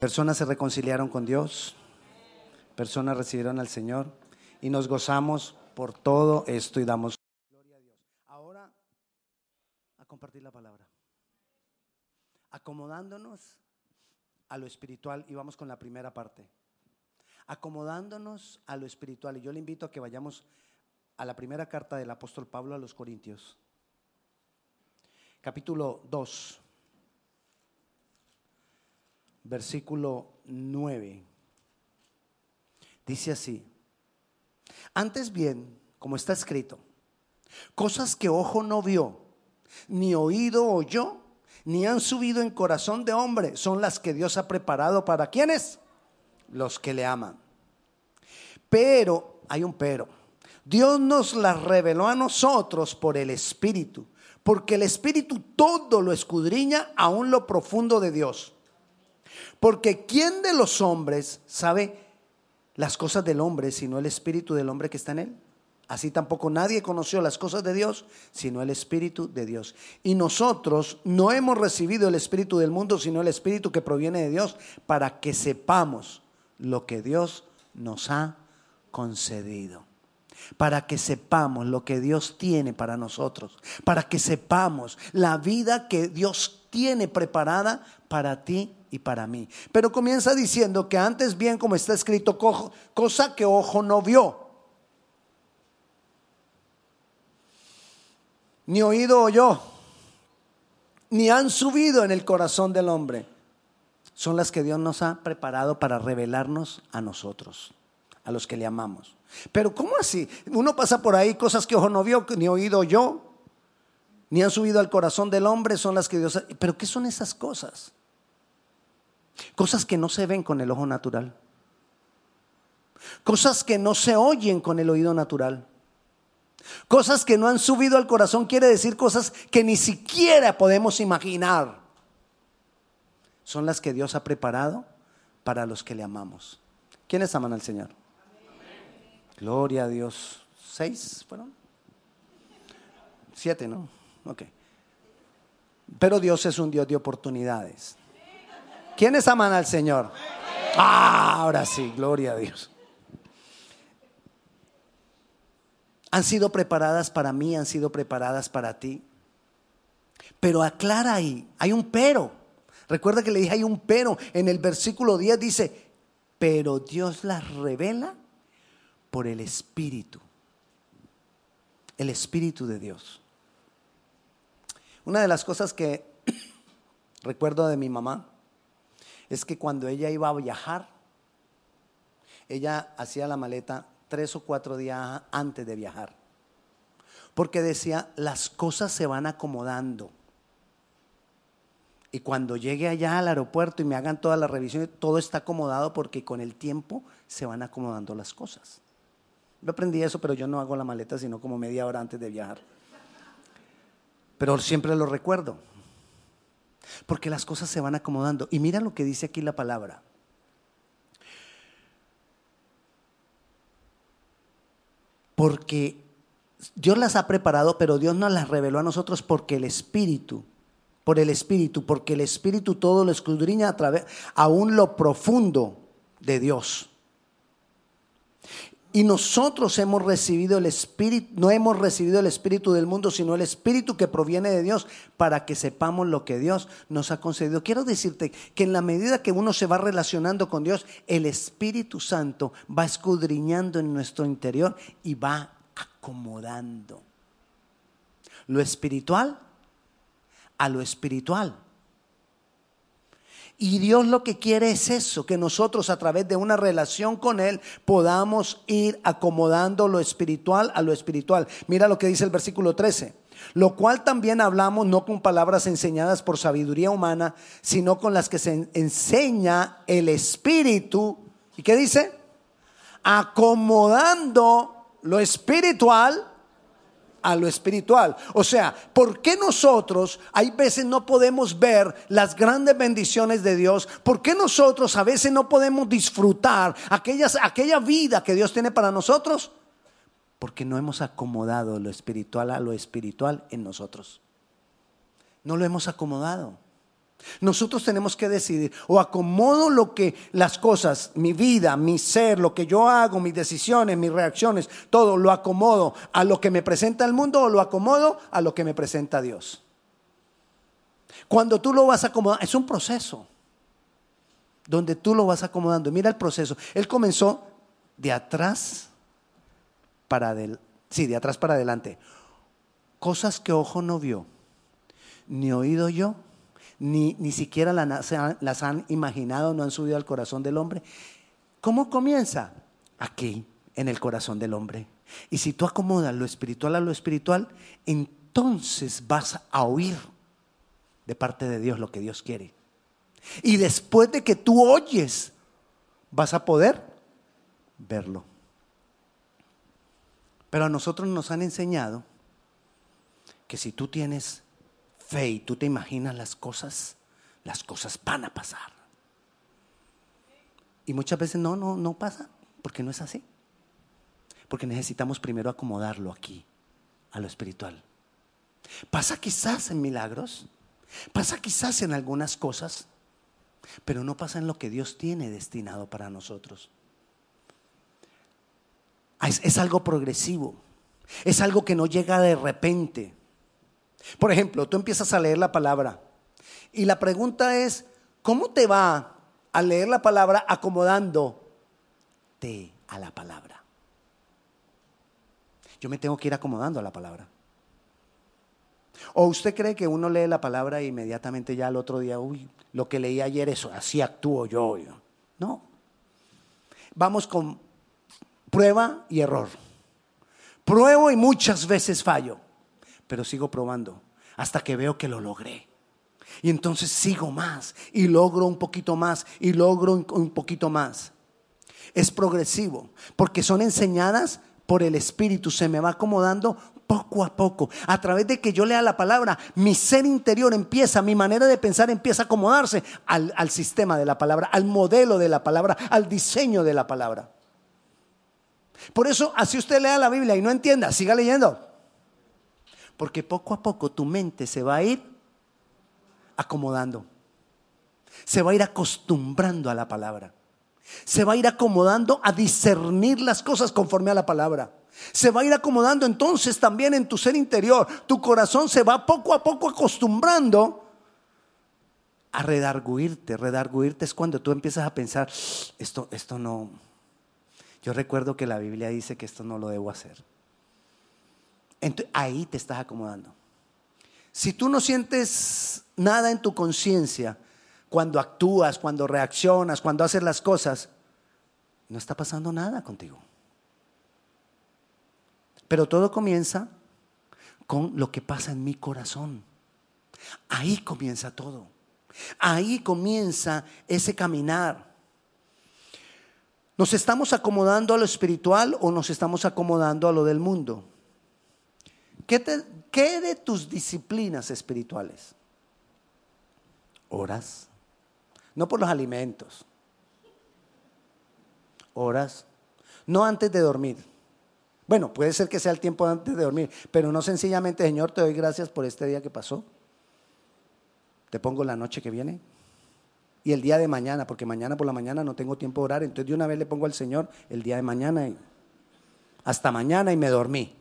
Personas se reconciliaron con Dios, personas recibieron al Señor y nos gozamos por todo esto y damos gloria a Dios. Ahora, a compartir la palabra. Acomodándonos a lo espiritual y vamos con la primera parte. Acomodándonos a lo espiritual. Y yo le invito a que vayamos a la primera carta del apóstol Pablo a los Corintios. Capítulo 2 versículo 9. Dice así, antes bien, como está escrito, cosas que ojo no vio, ni oído oyó, ni han subido en corazón de hombre, son las que Dios ha preparado para quienes? Los que le aman. Pero, hay un pero, Dios nos las reveló a nosotros por el Espíritu, porque el Espíritu todo lo escudriña aún lo profundo de Dios. Porque ¿quién de los hombres sabe las cosas del hombre sino el espíritu del hombre que está en él? Así tampoco nadie conoció las cosas de Dios sino el espíritu de Dios. Y nosotros no hemos recibido el espíritu del mundo sino el espíritu que proviene de Dios para que sepamos lo que Dios nos ha concedido para que sepamos lo que Dios tiene para nosotros, para que sepamos la vida que Dios tiene preparada para ti y para mí. Pero comienza diciendo que antes bien, como está escrito, cosa que ojo no vio, ni oído oyó, ni han subido en el corazón del hombre, son las que Dios nos ha preparado para revelarnos a nosotros, a los que le amamos. Pero ¿cómo así? Uno pasa por ahí cosas que ojo no vio, ni oído yo, ni han subido al corazón del hombre, son las que Dios... Pero ¿qué son esas cosas? Cosas que no se ven con el ojo natural. Cosas que no se oyen con el oído natural. Cosas que no han subido al corazón quiere decir cosas que ni siquiera podemos imaginar. Son las que Dios ha preparado para los que le amamos. ¿Quiénes aman al Señor? Gloria a Dios. ¿Seis fueron? Siete, ¿no? Ok. Pero Dios es un Dios de oportunidades. ¿Quiénes aman al Señor? Ah, ahora sí, gloria a Dios. Han sido preparadas para mí, han sido preparadas para ti. Pero aclara ahí, hay un pero. Recuerda que le dije hay un pero. En el versículo 10 dice, pero Dios las revela por el Espíritu. El Espíritu de Dios. Una de las cosas que recuerdo de mi mamá es que cuando ella iba a viajar, ella hacía la maleta tres o cuatro días antes de viajar. Porque decía, las cosas se van acomodando. Y cuando llegue allá al aeropuerto y me hagan todas las revisiones, todo está acomodado porque con el tiempo se van acomodando las cosas. Yo aprendí eso, pero yo no hago la maleta sino como media hora antes de viajar. Pero siempre lo recuerdo. Porque las cosas se van acomodando. Y mira lo que dice aquí la palabra. Porque Dios las ha preparado, pero Dios nos las reveló a nosotros porque el Espíritu, por el Espíritu, porque el Espíritu todo lo escudriña a través, aún lo profundo de Dios. Y nosotros hemos recibido el Espíritu, no hemos recibido el Espíritu del mundo, sino el Espíritu que proviene de Dios para que sepamos lo que Dios nos ha concedido. Quiero decirte que en la medida que uno se va relacionando con Dios, el Espíritu Santo va escudriñando en nuestro interior y va acomodando lo espiritual a lo espiritual. Y Dios lo que quiere es eso, que nosotros a través de una relación con Él podamos ir acomodando lo espiritual a lo espiritual. Mira lo que dice el versículo 13. Lo cual también hablamos no con palabras enseñadas por sabiduría humana, sino con las que se enseña el Espíritu. ¿Y qué dice? Acomodando lo espiritual a lo espiritual. O sea, ¿por qué nosotros hay veces no podemos ver las grandes bendiciones de Dios? ¿Por qué nosotros a veces no podemos disfrutar aquellas, aquella vida que Dios tiene para nosotros? Porque no hemos acomodado lo espiritual a lo espiritual en nosotros. No lo hemos acomodado. Nosotros tenemos que decidir, o acomodo lo que las cosas, mi vida, mi ser, lo que yo hago, mis decisiones, mis reacciones, todo lo acomodo a lo que me presenta el mundo o lo acomodo a lo que me presenta Dios. Cuando tú lo vas a acomodar, es un proceso donde tú lo vas acomodando. Mira el proceso. Él comenzó de atrás para adelante. Sí, de atrás para adelante. Cosas que ojo no vio, ni oído yo, ni, ni siquiera las han imaginado, no han subido al corazón del hombre. ¿Cómo comienza? Aquí, en el corazón del hombre. Y si tú acomodas lo espiritual a lo espiritual, entonces vas a oír de parte de Dios lo que Dios quiere. Y después de que tú oyes, vas a poder verlo. Pero a nosotros nos han enseñado que si tú tienes fe y tú te imaginas las cosas, las cosas van a pasar. Y muchas veces no, no, no pasa, porque no es así. Porque necesitamos primero acomodarlo aquí, a lo espiritual. Pasa quizás en milagros, pasa quizás en algunas cosas, pero no pasa en lo que Dios tiene destinado para nosotros. Es, es algo progresivo, es algo que no llega de repente. Por ejemplo, tú empiezas a leer la palabra y la pregunta es, ¿cómo te va a leer la palabra acomodándote a la palabra? Yo me tengo que ir acomodando a la palabra. ¿O usted cree que uno lee la palabra e inmediatamente ya al otro día, uy, lo que leí ayer, eso, así actúo yo? No. Vamos con prueba y error. Pruebo y muchas veces fallo pero sigo probando hasta que veo que lo logré. Y entonces sigo más y logro un poquito más y logro un poquito más. Es progresivo porque son enseñadas por el Espíritu, se me va acomodando poco a poco. A través de que yo lea la palabra, mi ser interior empieza, mi manera de pensar empieza a acomodarse al, al sistema de la palabra, al modelo de la palabra, al diseño de la palabra. Por eso, así usted lea la Biblia y no entienda, siga leyendo. Porque poco a poco tu mente se va a ir acomodando. Se va a ir acostumbrando a la palabra. Se va a ir acomodando a discernir las cosas conforme a la palabra. Se va a ir acomodando entonces también en tu ser interior. Tu corazón se va poco a poco acostumbrando a redarguirte. Redarguirte es cuando tú empiezas a pensar, esto, esto no. Yo recuerdo que la Biblia dice que esto no lo debo hacer ahí te estás acomodando. Si tú no sientes nada en tu conciencia cuando actúas, cuando reaccionas, cuando haces las cosas, no está pasando nada contigo. Pero todo comienza con lo que pasa en mi corazón. Ahí comienza todo. Ahí comienza ese caminar. ¿Nos estamos acomodando a lo espiritual o nos estamos acomodando a lo del mundo? ¿Qué, de tus disciplinas espirituales? Oras. No por los alimentos. Oras. No antes de dormir. Bueno, puede ser que sea el tiempo antes de dormir, pero no sencillamente, Señor, te doy gracias por este día que pasó. Te pongo la noche que viene y el día de mañana, porque mañana por la mañana no tengo tiempo de orar, entonces de una vez le pongo al Señor el día de mañana y hasta mañana y me dormí.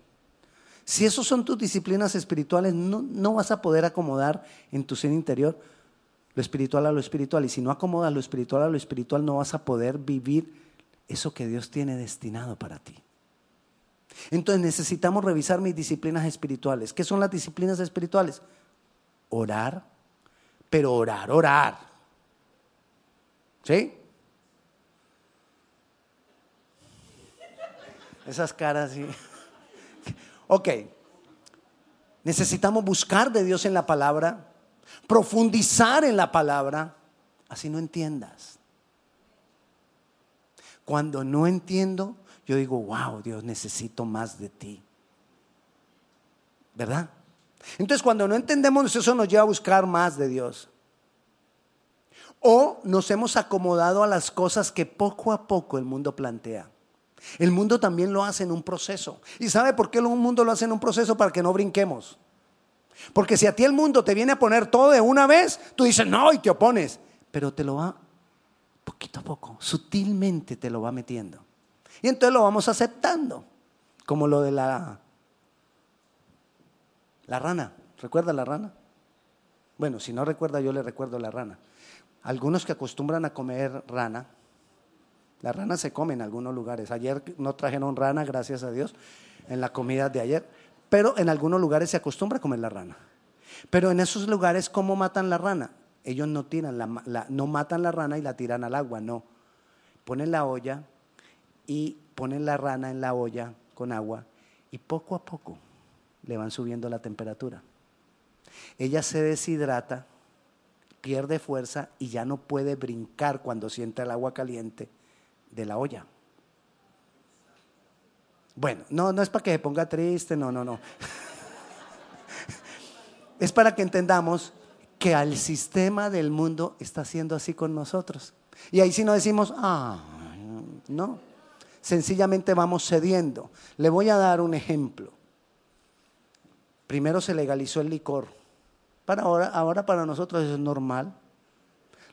Si esos son tus disciplinas espirituales, no, vas a poder acomodar en tu ser interior lo espiritual a lo espiritual. Y si no acomodas lo espiritual a lo espiritual, no vas a poder vivir eso que Dios tiene destinado para ti. Entonces necesitamos revisar mis disciplinas espirituales. ¿Qué son las disciplinas espirituales? Orar, pero orar, orar. ¿Sí? Esas caras, sí. Ok, necesitamos buscar de Dios en la palabra, profundizar en la palabra, así no entiendas. Cuando no entiendo, yo digo, wow, Dios, necesito más de ti. ¿Verdad? Entonces, cuando no entendemos eso nos lleva a buscar más de Dios. O nos hemos acomodado a las cosas que poco a poco el mundo plantea. El mundo también lo hace en un proceso. ¿Y sabe por qué el mundo lo hace en un proceso? Para que no brinquemos. Porque si a ti el mundo te viene a poner todo de una vez, tú dices no y te opones. Pero te lo va poquito a poco, sutilmente te lo va metiendo. Y entonces lo vamos aceptando. Como lo de la, la rana. ¿Recuerda la rana? Bueno, si no recuerda, yo le recuerdo la rana. Algunos que acostumbran a comer rana, la rana se come en algunos lugares. Ayer no trajeron rana, gracias a Dios, en la comida de ayer. Pero en algunos lugares se acostumbra a comer la rana. Pero en esos lugares, ¿cómo matan la rana? Ellos no tiran la, no matan la rana y la tiran al agua, no. Ponen la olla y ponen la rana en la olla con agua y poco a poco le van subiendo la temperatura. Ella se deshidrata, pierde fuerza y ya no puede brincar cuando siente el agua caliente de la olla. Bueno, no, no es para que se ponga triste, no, no, no. es para que entendamos que al sistema del mundo está haciendo así con nosotros. Y ahí sí no decimos, ah, no. Sencillamente vamos cediendo. Le voy a dar un ejemplo. Primero se legalizó el licor. Para ahora, ahora para nosotros es normal.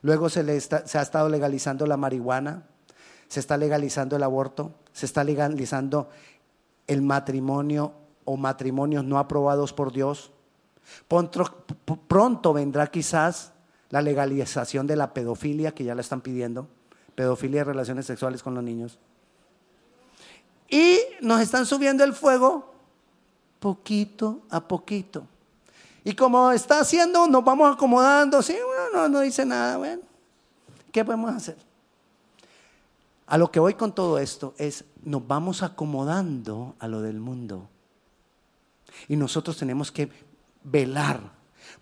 Luego se, se ha estado legalizando la marihuana, se está legalizando el aborto, se está legalizando el matrimonio o matrimonios no aprobados por Dios. Pronto, vendrá quizás la legalización de la pedofilia, que ya la están pidiendo, pedofilia y relaciones sexuales con los niños. Y nos están subiendo el fuego poquito a poquito. Y como está haciendo, nos vamos acomodando. Sí, bueno, no, no dice nada. Bueno, ¿qué podemos hacer? A lo que voy con todo esto es, nos vamos acomodando a lo del mundo. Y nosotros tenemos que velar,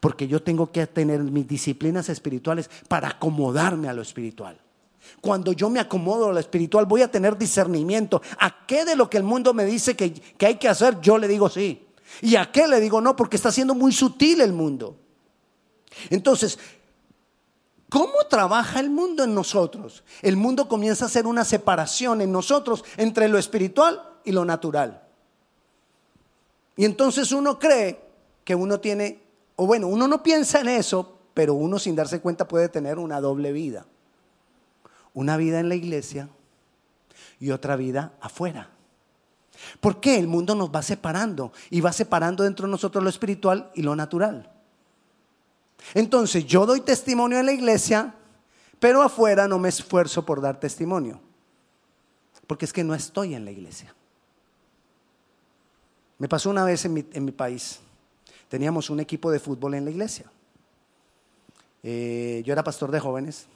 porque yo tengo que tener mis disciplinas espirituales para acomodarme a lo espiritual. Cuando yo me acomodo a lo espiritual, voy a tener discernimiento. ¿A qué de lo que el mundo me dice que, que hay que hacer? Yo le digo sí. ¿Y a qué le digo no? Porque está siendo muy sutil el mundo. Entonces, ¿Cómo trabaja el mundo en nosotros? El mundo comienza a hacer una separación en nosotros entre lo espiritual y lo natural. Y entonces uno cree que uno tiene, o bueno, uno no piensa en eso, pero uno sin darse cuenta puede tener una doble vida. Una vida en la iglesia y otra vida afuera. ¿Por qué el mundo nos va separando y va separando dentro de nosotros lo espiritual y lo natural? Entonces yo doy testimonio en la iglesia, pero afuera no me esfuerzo por dar testimonio, porque es que no estoy en la iglesia. Me pasó una vez en mi, país, teníamos un equipo de fútbol en la iglesia. Eh, yo era pastor de jóvenes,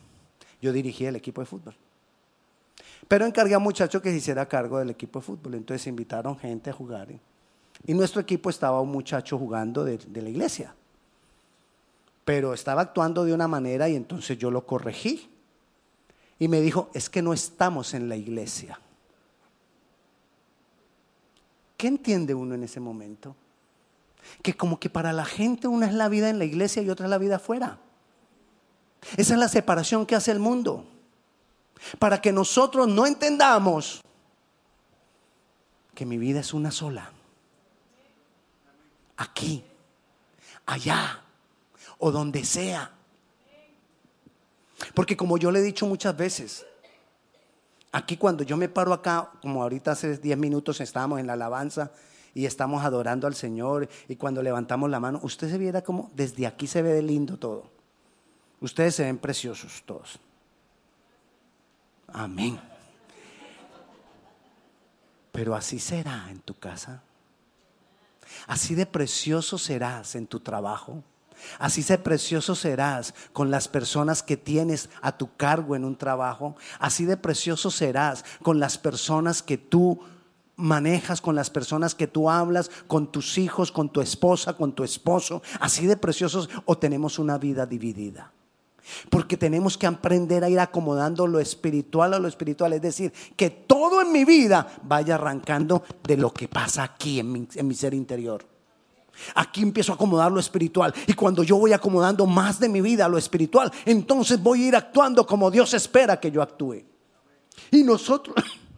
yo dirigía el equipo de fútbol. Pero encargué a un muchacho que se hiciera cargo del equipo de fútbol. Entonces invitaron gente a jugar. Y nuestro equipo estaba un muchacho jugando de, la iglesia. Pero estaba actuando de una manera y entonces yo lo corregí. Y me dijo, es que no estamos en la iglesia. ¿Qué entiende uno en ese momento? Que como que para la gente una es la vida en la iglesia y otra es la vida afuera. Esa es la separación que hace el mundo. Para que nosotros no entendamos que mi vida es una sola. Aquí, allá o donde sea. Porque como yo le he dicho muchas veces, aquí cuando yo me paro acá, como ahorita hace 10 minutos estábamos en la alabanza y estamos adorando al Señor y cuando levantamos la mano, usted se viera como desde aquí se ve lindo todo. Ustedes se ven preciosos todos. Amén. Pero así será en tu casa. Así de precioso serás en tu trabajo. Así de precioso serás con las personas que tienes a tu cargo en un trabajo. Así de precioso serás con las personas que tú manejas, con las personas que tú hablas, con tus hijos, con tu esposa, con tu esposo. Así de preciosos o tenemos una vida dividida. Porque tenemos que aprender a ir acomodando lo espiritual a lo espiritual. Es decir, que todo en mi vida vaya arrancando de lo que pasa aquí en mi, ser interior. Aquí empiezo a acomodar lo espiritual. Y cuando yo voy acomodando más de mi vida a lo espiritual, entonces voy a ir actuando como Dios espera que yo actúe. Y nosotros,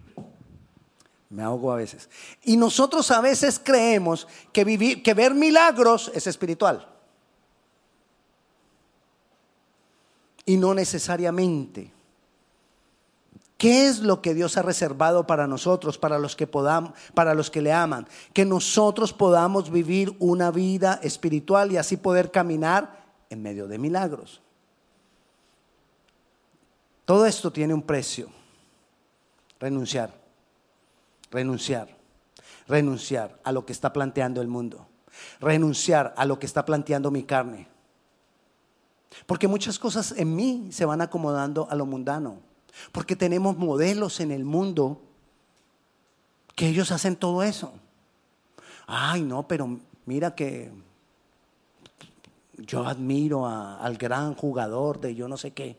Me ahogo a veces. Y nosotros a veces creemos que, vivir, que ver milagros es espiritual. Y no necesariamente. ¿Qué es lo que Dios ha reservado para nosotros, para los que podamos, para los que le aman? Que nosotros podamos vivir una vida espiritual y así poder caminar en medio de milagros. Todo esto tiene un precio. Renunciar renunciar, renunciar a lo que está planteando el mundo, renunciar a lo que está planteando mi carne. Porque muchas cosas en mí se van acomodando a lo mundano, porque tenemos modelos en el mundo que ellos hacen todo eso. Ay, no, pero mira que yo admiro al gran jugador de yo no sé qué.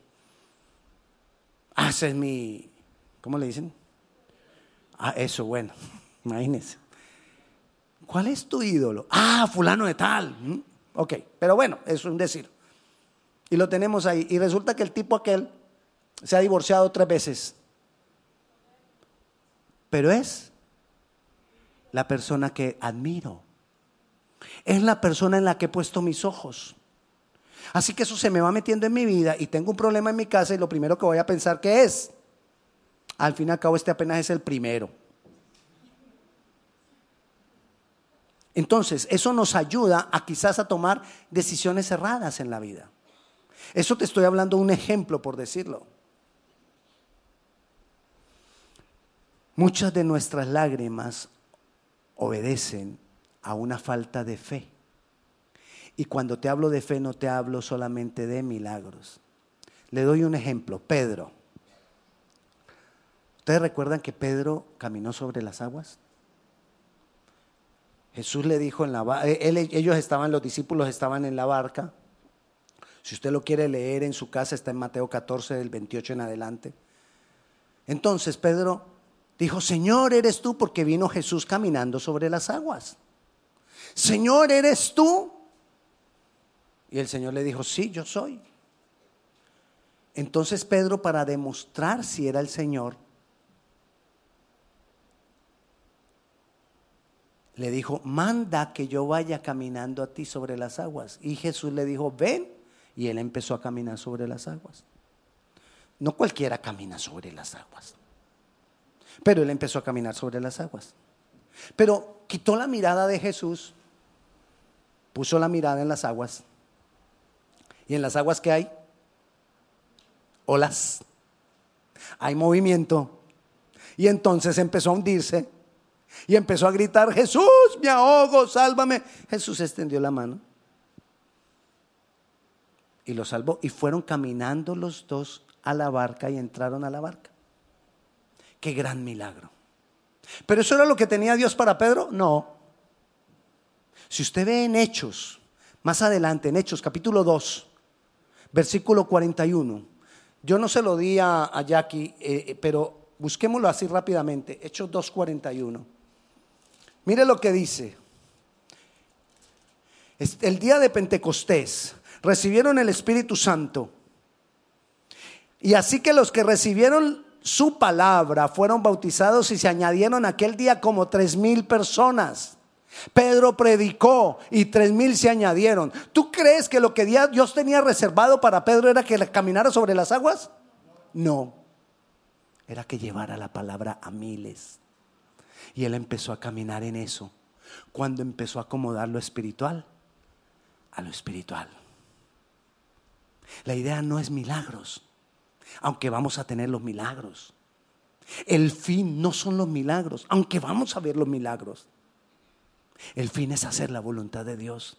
Ese es mi, ¿cómo le dicen? Ah, eso, bueno, imagínense. ¿Cuál es tu ídolo? Ah, fulano de tal. Ok, pero bueno, es un decir. Y lo tenemos ahí. Y resulta que el tipo aquel se ha divorciado tres veces. Pero es la persona que admiro. Es la persona en la que he puesto mis ojos. Así que eso se me va metiendo en mi vida y tengo un problema en mi casa y lo primero que voy a pensar que es, al fin y al cabo este apenas es el primero. Entonces, eso nos ayuda a quizás a tomar decisiones erradas en la vida. Eso te estoy hablando un ejemplo, por decirlo. Muchas de nuestras lágrimas obedecen a una falta de fe. Y cuando te hablo de fe no te hablo solamente de milagros. Le doy un ejemplo, Pedro. ¿Ustedes recuerdan que Pedro caminó sobre las aguas? Jesús le dijo en la barca, eh, ellos estaban, los discípulos estaban en la barca. Si usted lo quiere leer en su casa, está en Mateo 14, del 28 en adelante. Entonces Pedro dijo, Señor, eres tú, porque vino Jesús caminando sobre las aguas. Señor, eres tú. Y el Señor le dijo, sí, yo soy. Entonces Pedro, para demostrar si era el Señor, le dijo, manda que yo vaya caminando a ti sobre las aguas. Y Jesús le dijo, ven. Y él empezó a caminar sobre las aguas. No cualquiera camina sobre las aguas. Pero él empezó a caminar sobre las aguas. Pero quitó la mirada de Jesús, puso la mirada en las aguas. ¿Y en las aguas qué hay? Olas. Hay movimiento. Y entonces empezó a hundirse y empezó a gritar, Jesús, me ahogo, sálvame. Jesús extendió la mano y lo salvó. Y fueron caminando los dos a la barca y entraron a la barca. Qué gran milagro. Pero eso era lo que tenía Dios para Pedro. No. Si usted ve en Hechos, más adelante, en Hechos capítulo 2, versículo 41, yo no se lo di a, Jackie, eh, eh, pero busquémoslo así rápidamente. Hechos 2.41. Mire lo que dice. El día de Pentecostés recibieron el Espíritu Santo. Y así que los que recibieron su palabra fueron bautizados y se añadieron aquel día como tres mil personas. Pedro predicó y tres mil se añadieron. ¿Tú crees que lo que Dios tenía reservado para Pedro era que caminara sobre las aguas? No, era que llevara la palabra a miles. Y él empezó a caminar en eso. Cuando empezó a acomodar lo espiritual a lo espiritual. La idea no es milagros, aunque vamos a tener los milagros. El fin no son los milagros, aunque vamos a ver los milagros. El fin es hacer la voluntad de Dios.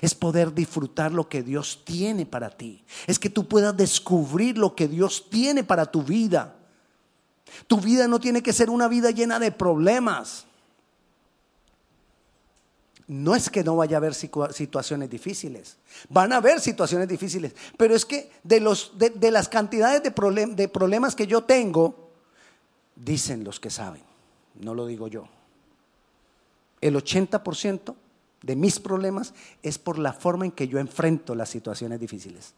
Es poder disfrutar lo que Dios tiene para ti. Es que tú puedas descubrir lo que Dios tiene para tu vida. Tu vida no tiene que ser una vida llena de problemas. No es que no vaya a haber situaciones difíciles. Van a haber situaciones difíciles. Pero es que de, los, de, las cantidades de, de problemas que yo tengo, dicen los que saben, no lo digo yo. El 80% de mis problemas es por la forma en que yo enfrento las situaciones difíciles.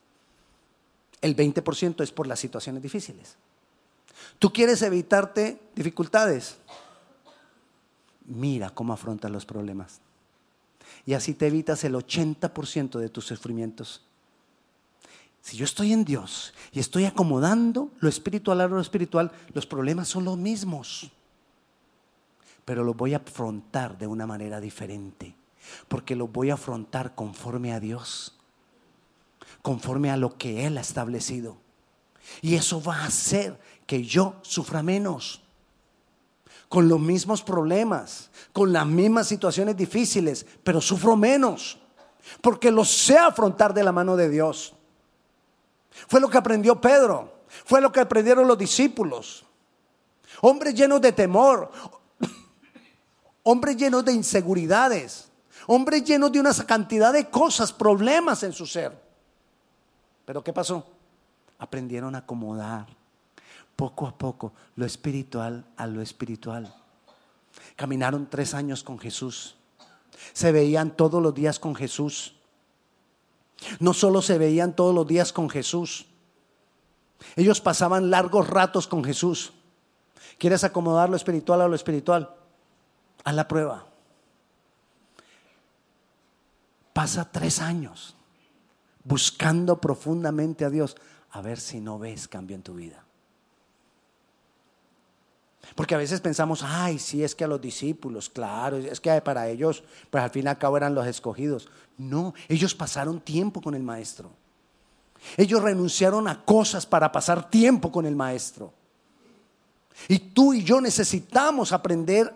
El 20% es por las situaciones difíciles. ¿Tú quieres evitarte dificultades? mira cómo afrontas los problemas. Y así te evitas el 80% de tus sufrimientos. Si yo estoy en Dios y estoy acomodando lo espiritual a lo espiritual, los problemas son los mismos. Pero los voy a afrontar de una manera diferente. Porque los voy a afrontar conforme a Dios. Conforme a lo que Él ha establecido. Y eso va a hacer que yo sufra menos. Con los mismos problemas, con las mismas situaciones difíciles, pero sufro menos. Porque lo sé afrontar de la mano de Dios. Fue lo que aprendió Pedro. Fue lo que aprendieron los discípulos. Hombres llenos de temor. Hombres llenos de inseguridades. Hombres llenos de una cantidad de cosas, problemas en su ser. Pero ¿qué pasó? Aprendieron a acomodar poco a poco lo espiritual a lo espiritual. Caminaron tres años con Jesús. Se veían todos los días con Jesús. No solo se veían todos los días con Jesús, ellos pasaban largos ratos con Jesús. ¿Quieres acomodar lo espiritual a lo espiritual? A la prueba. Pasa tres años buscando profundamente a Dios a ver si no ves cambio en tu vida. Porque a veces pensamos, ay, sí, es que a los discípulos, claro, es que para ellos, pues al fin y al cabo eran los escogidos. No, ellos pasaron tiempo con el maestro. Ellos renunciaron a cosas para pasar tiempo con el maestro. Y tú y yo necesitamos aprender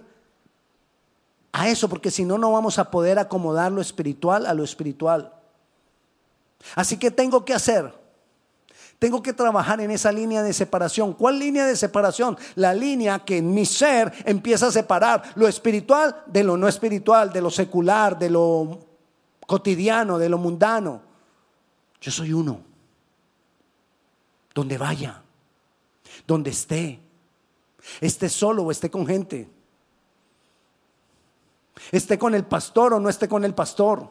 a eso, porque si no, no vamos a poder acomodar lo espiritual a lo espiritual. Así que tengo que hacer tengo que trabajar en esa línea de separación. ¿Cuál línea de separación? La línea que en mi ser empieza a separar lo espiritual de lo no espiritual, de lo secular, de lo cotidiano, de lo mundano. Yo soy uno. Donde vaya, donde esté, esté solo o esté con gente, esté con el pastor o no esté con el pastor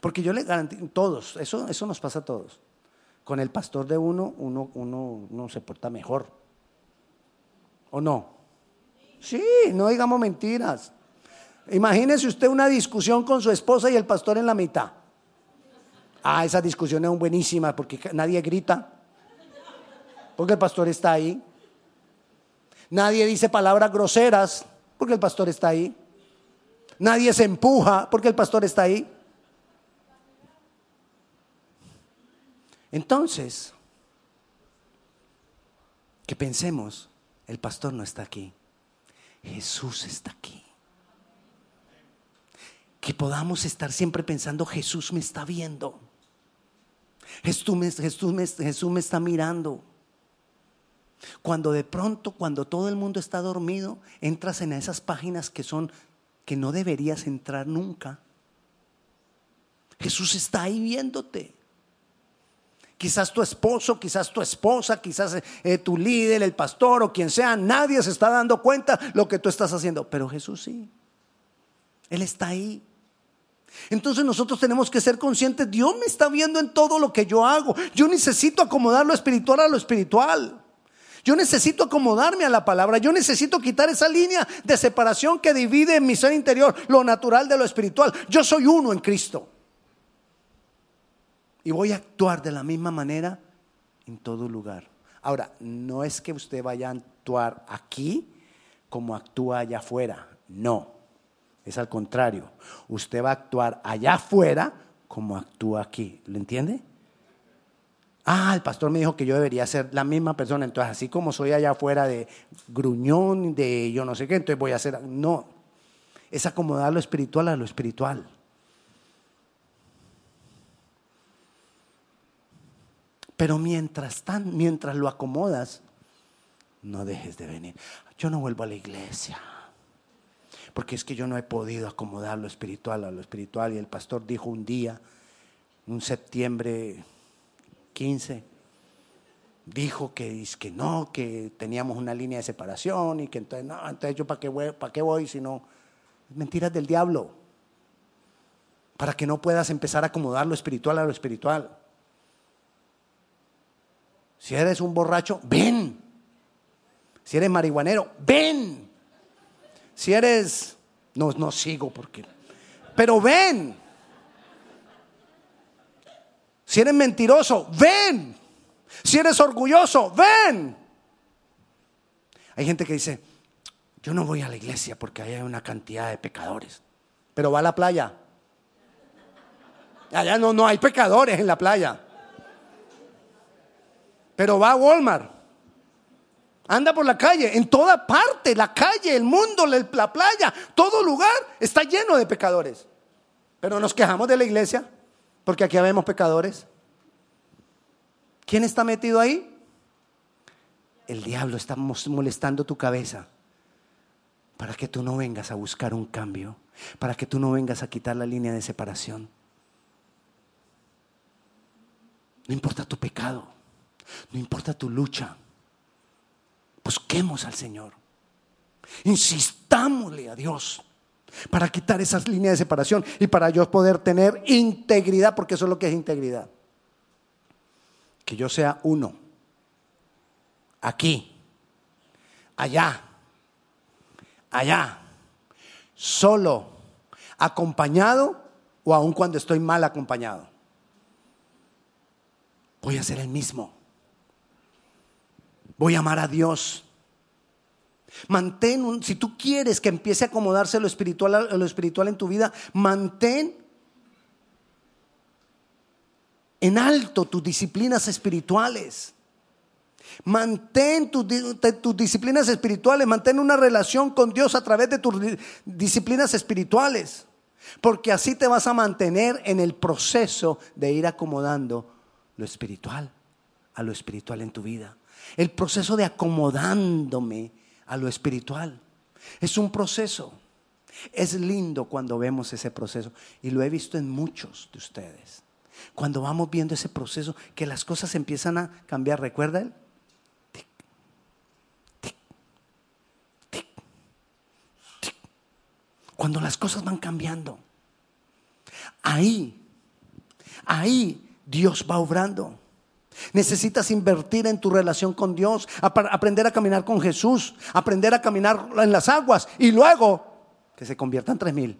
porque yo le garantizo, todos, eso, eso nos pasa a todos. Con el pastor de uno, uno, uno, se porta mejor. ¿O no? Sí, no digamos mentiras. Imagínese usted una discusión con su esposa y el pastor en la mitad. Ah, esa discusión es buenísima porque nadie grita. Porque el pastor está ahí. Nadie dice palabras groseras porque el pastor está ahí. Nadie se empuja porque el pastor está ahí. Entonces, que pensemos, el pastor no está aquí, Jesús está aquí. Que podamos estar siempre pensando, Jesús me está viendo. Jesús me, está mirando. Cuando de pronto, cuando todo el mundo está dormido, entras en esas páginas que son que no deberías entrar nunca. Jesús está ahí viéndote. Quizás tu esposo, quizás tu esposa, quizás eh, tu líder, el pastor o quien sea, nadie se está dando cuenta lo que tú estás haciendo, pero Jesús sí. Él está ahí. Entonces nosotros tenemos que ser conscientes, Dios me está viendo en todo lo que yo hago. Yo necesito acomodar lo espiritual a lo espiritual. Yo necesito acomodarme a la palabra. Yo necesito quitar esa línea de separación que divide en mi ser interior lo natural de lo espiritual. Yo soy uno en Cristo. Y voy a actuar de la misma manera en todo lugar. Ahora, no es que usted vaya a actuar aquí como actúa allá afuera. No. Es al contrario. Usted va a actuar allá afuera como actúa aquí. ¿Lo entiende? Ah, el pastor me dijo que yo debería ser la misma persona. Entonces, así como soy allá afuera de gruñón, de yo no sé qué, entonces voy a ser. No. Es acomodar lo espiritual a lo espiritual. Pero mientras, tan, mientras lo acomodas, no dejes de venir. Yo no vuelvo a la iglesia. Porque es que yo no he podido acomodar lo espiritual a lo espiritual. Y el pastor dijo un día, un septiembre 15, dijo que, que no, que teníamos una línea de separación y que entonces, no, entonces yo para qué voy, para qué voy si no. Mentiras del diablo. Para que no puedas empezar a acomodar lo espiritual a lo espiritual. Si eres un borracho, ven. Si eres marihuanero, ven. Si eres, no, no sigo porque, pero ven. Si eres mentiroso, ven. Si eres orgulloso, ven. Hay gente que dice, yo no voy a la iglesia porque hay una cantidad de pecadores, pero va a la playa. Allá no, no hay pecadores en la playa. Pero va a Walmart. Anda por la calle, en toda parte, la calle, el mundo, la playa, todo lugar está lleno de pecadores. Pero nos quejamos de la iglesia porque aquí vemos pecadores. ¿Quién está metido ahí? El diablo está molestando tu cabeza para que tú no vengas a buscar un cambio, para que tú no vengas a quitar la línea de separación. No importa tu pecado, no importa tu lucha. Busquemos al Señor. Insistámosle a Dios para quitar esas líneas de separación y para yo poder tener integridad, porque eso es lo que es integridad. Que yo sea uno, aquí, allá, allá, solo, acompañado o aun cuando estoy mal acompañado. Voy a ser el mismo. Voy a amar a Dios. Mantén, un, si tú quieres que empiece a acomodarse lo espiritual, lo espiritual en tu vida, mantén en alto tus disciplinas espirituales. Mantén tus, tus, disciplinas espirituales, mantén una relación con Dios a través de tus disciplinas espirituales, porque así te vas a mantener en el proceso de ir acomodando lo espiritual a lo espiritual en tu vida. El proceso de acomodándome a lo espiritual. Es un proceso. Es lindo cuando vemos ese proceso y lo he visto en muchos de ustedes. Cuando vamos viendo ese proceso, que las cosas empiezan a cambiar, ¿recuerda él? Cuando las cosas van cambiando, ahí, ahí Dios va obrando. Necesitas invertir en tu relación con Dios, aprender a caminar con Jesús, aprender a caminar en las aguas y luego que se conviertan tres mil.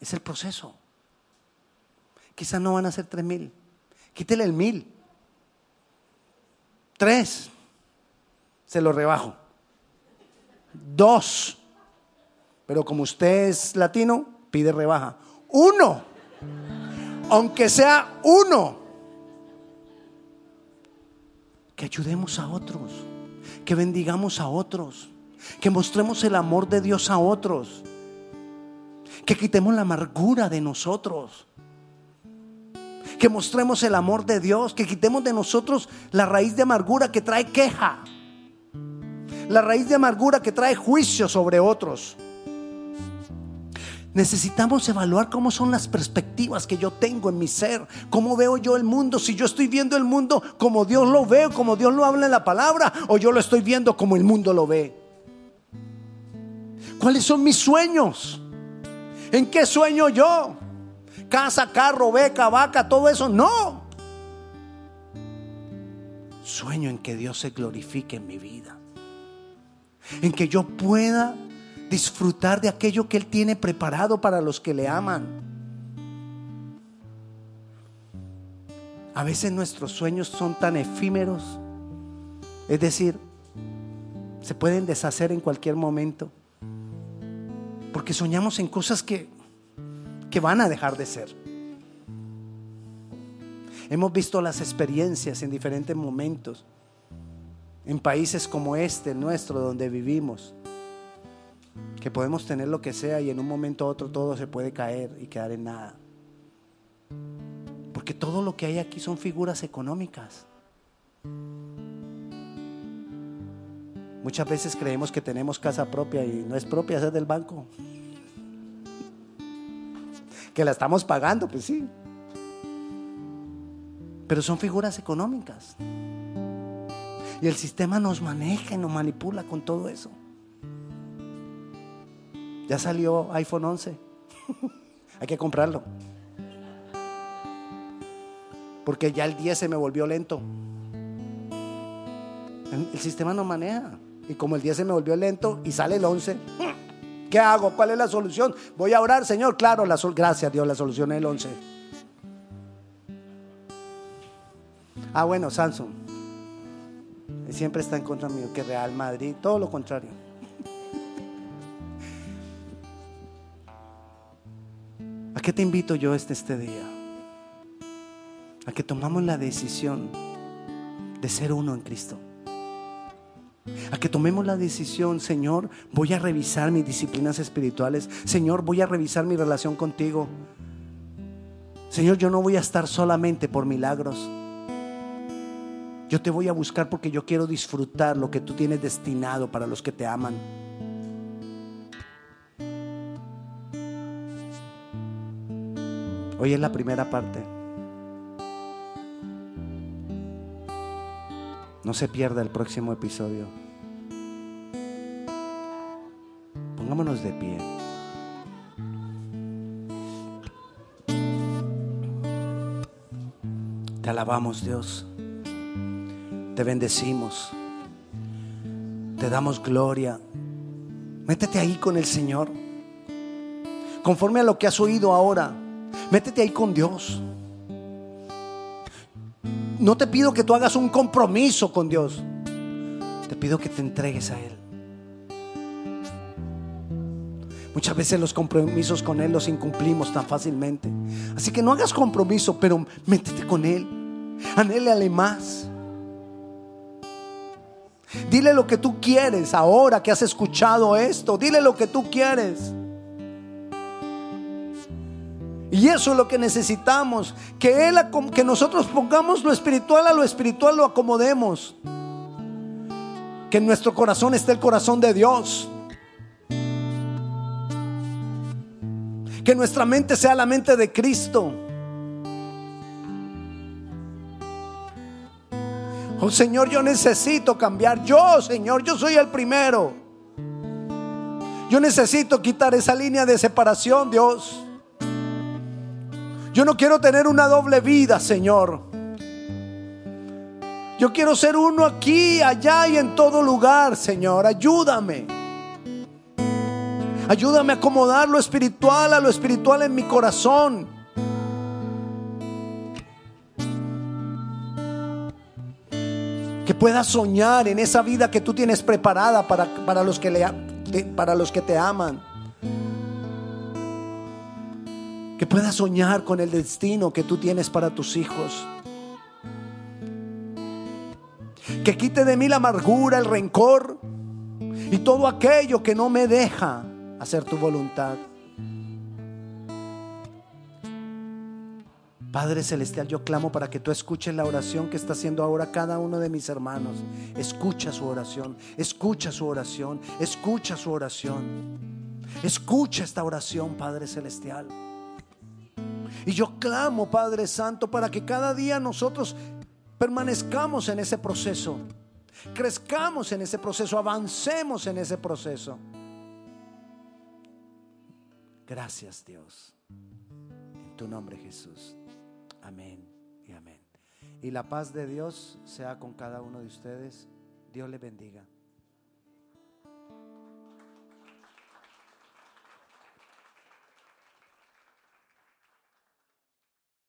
Es el proceso. Quizás no van a ser tres mil. Quítele el mil. Tres. Se lo rebajo. Dos. Pero como usted es latino, pide rebaja. Uno. Aunque sea uno que ayudemos a otros, que bendigamos a otros, que mostremos el amor de Dios a otros, que quitemos la amargura de nosotros, que mostremos el amor de Dios, que quitemos de nosotros la raíz de amargura que trae queja, la raíz de amargura que trae juicio sobre otros. Necesitamos evaluar cómo son las perspectivas que yo tengo en mi ser, cómo veo yo el mundo, si yo estoy viendo el mundo como Dios lo ve, como Dios lo habla en la palabra, o yo lo estoy viendo como el mundo lo ve. ¿Cuáles son mis sueños? ¿En qué sueño yo? Casa, carro, beca, vaca, todo eso. No. Sueño en que Dios se glorifique en mi vida. En que yo pueda disfrutar de aquello que Él tiene preparado para los que le aman. A veces nuestros sueños son tan efímeros, es decir, se pueden deshacer en cualquier momento, porque soñamos en cosas que, que van a dejar de ser. Hemos visto las experiencias en diferentes momentos, en países como este, nuestro, donde vivimos que podemos tener lo que sea y en un momento u otro todo se puede caer y quedar en nada. Porque todo lo que hay aquí son figuras económicas. Muchas veces creemos que tenemos casa propia y no es propia, es del banco. Que la estamos pagando, pues sí. Pero son figuras económicas. Y el sistema nos maneja y nos manipula con todo eso. Ya salió iPhone 11. Hay que comprarlo. Porque ya el 10 se me volvió lento. El sistema no maneja. Y como el 10 se me volvió lento y sale el 11, ¿qué hago? ¿Cuál es la solución? Voy a orar, Señor. Claro, la gracias Dios, la solución es el 11. Ah, bueno, Samsung. Siempre está en contra mío, que Real Madrid, todo lo contrario. Qué te invito yo este, este día? A que tomamos la decisión de ser uno en Cristo. A que tomemos la decisión, Señor, voy a revisar mis disciplinas espirituales. Señor, voy a revisar mi relación contigo. Señor, yo no voy a estar solamente por milagros. Yo te voy a buscar porque yo quiero disfrutar lo que tú tienes destinado para los que te aman. Hoy es la primera parte. No se pierda el próximo episodio. Pongámonos de pie. Te alabamos Dios. Te bendecimos. Te damos gloria. Métete ahí con el Señor. Conforme a lo que has oído ahora. Métete ahí con Dios. No te pido que tú hagas un compromiso con Dios. Te pido que te entregues a Él. Muchas veces los compromisos con Él los incumplimos tan fácilmente. Así que no hagas compromiso, pero métete con Él. Anhélale más. Dile lo que tú quieres ahora que has escuchado esto. Dile lo que tú quieres. Y eso es lo que necesitamos, que, él, que nosotros pongamos lo espiritual a lo espiritual, lo acomodemos. Que en nuestro corazón esté el corazón de Dios. Que nuestra mente sea la mente de Cristo. Oh Señor, yo necesito cambiar. Yo, Señor, yo soy el primero. Yo necesito quitar esa línea de separación, Dios. Yo no quiero tener una doble vida, Señor. Yo quiero ser uno aquí, allá y en todo lugar, Señor. Ayúdame. Ayúdame a acomodar lo espiritual a lo espiritual en mi corazón. Que pueda soñar en esa vida que tú tienes preparada para, para, los, que le, para los que te aman. Que puedas soñar con el destino que tú tienes para tus hijos. Que quite de mí la amargura, el rencor y todo aquello que no me deja hacer tu voluntad. Padre Celestial, yo clamo para que tú escuches la oración que está haciendo ahora cada uno de mis hermanos. Escucha su oración, escucha su oración, escucha su oración. Escucha esta oración, Padre Celestial. Y yo clamo, Padre Santo, para que cada día nosotros permanezcamos en ese proceso, crezcamos en ese proceso, avancemos en ese proceso. Gracias Dios. En tu nombre Jesús. Amén y amén. Y la paz de Dios sea con cada uno de ustedes. Dios le bendiga.